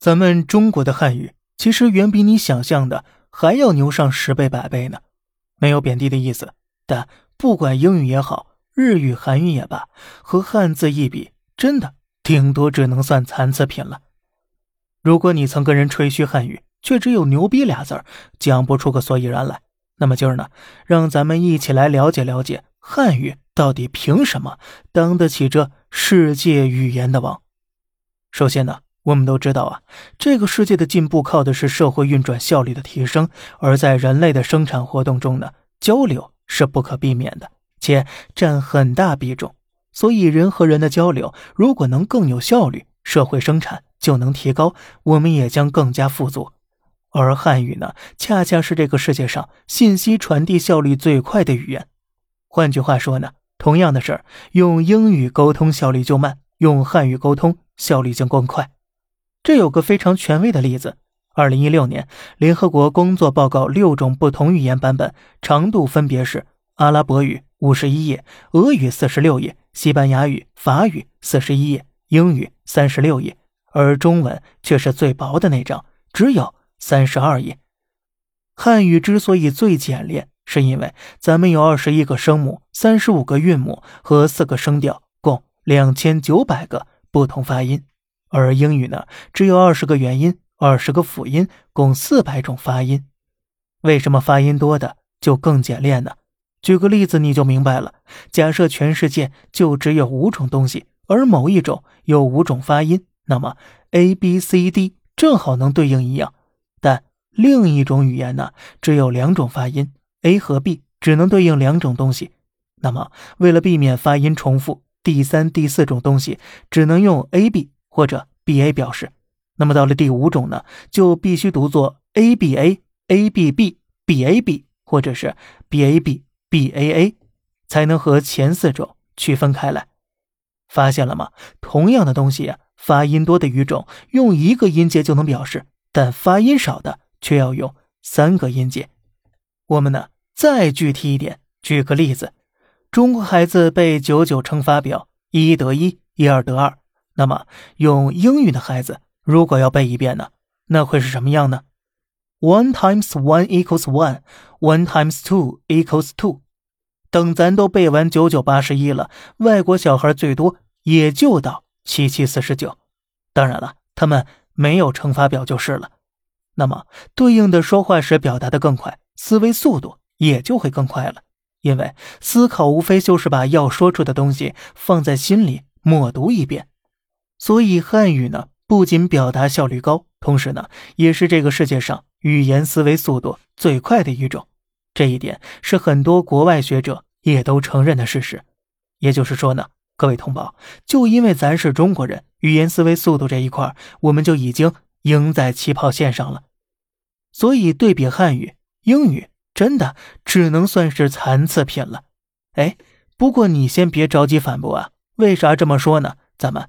咱们中国的汉语其实远比你想象的还要牛上十倍百倍呢。没有贬低的意思，但不管英语也好，日语、韩语也罢，和汉字一比，真的顶多只能算残次品了。如果你曾跟人吹嘘汉语，却只有“牛逼”俩字儿，讲不出个所以然来，那么今儿呢，让咱们一起来了解了解汉语到底凭什么当得起这世界语言的王。首先呢。我们都知道啊，这个世界的进步靠的是社会运转效率的提升，而在人类的生产活动中呢，交流是不可避免的，且占很大比重。所以，人和人的交流如果能更有效率，社会生产就能提高，我们也将更加富足。而汉语呢，恰恰是这个世界上信息传递效率最快的语言。换句话说呢，同样的事儿，用英语沟通效率就慢，用汉语沟通效率就更快。这有个非常权威的例子：二零一六年联合国工作报告六种不同语言版本，长度分别是阿拉伯语五十一页，俄语四十六页，西班牙语、法语四十一页，英语三十六页，而中文却是最薄的那张，只有三十二页。汉语之所以最简练，是因为咱们有二十一个声母、三十五个韵母和四个声调，共两千九百个不同发音。而英语呢，只有二十个元音，二十个辅音，共四百种发音。为什么发音多的就更简练呢？举个例子你就明白了。假设全世界就只有五种东西，而某一种有五种发音，那么 A、B、C、D 正好能对应一样。但另一种语言呢，只有两种发音，A 和 B 只能对应两种东西。那么为了避免发音重复，第三、第四种东西只能用 A、B。或者 b a 表示，那么到了第五种呢，就必须读作 a b a a b b b a b，或者是 b a b b a a，才能和前四种区分开来。发现了吗？同样的东西呀，发音多的语种用一个音节就能表示，但发音少的却要用三个音节。我们呢，再具体一点，举个例子：中国孩子背九九乘法表，一一得一，一二得二。那么，用英语的孩子如果要背一遍呢，那会是什么样呢？One times one equals one. One times two equals two. 等咱都背完九九八十一了，外国小孩最多也就到七七四十九。当然了，他们没有乘法表就是了。那么，对应的说话时表达的更快，思维速度也就会更快了。因为思考无非就是把要说出的东西放在心里，默读一遍。所以汉语呢，不仅表达效率高，同时呢，也是这个世界上语言思维速度最快的一种。这一点是很多国外学者也都承认的事实。也就是说呢，各位同胞，就因为咱是中国人，语言思维速度这一块，我们就已经赢在起跑线上了。所以对比汉语，英语真的只能算是残次品了。哎，不过你先别着急反驳啊，为啥这么说呢？咱们。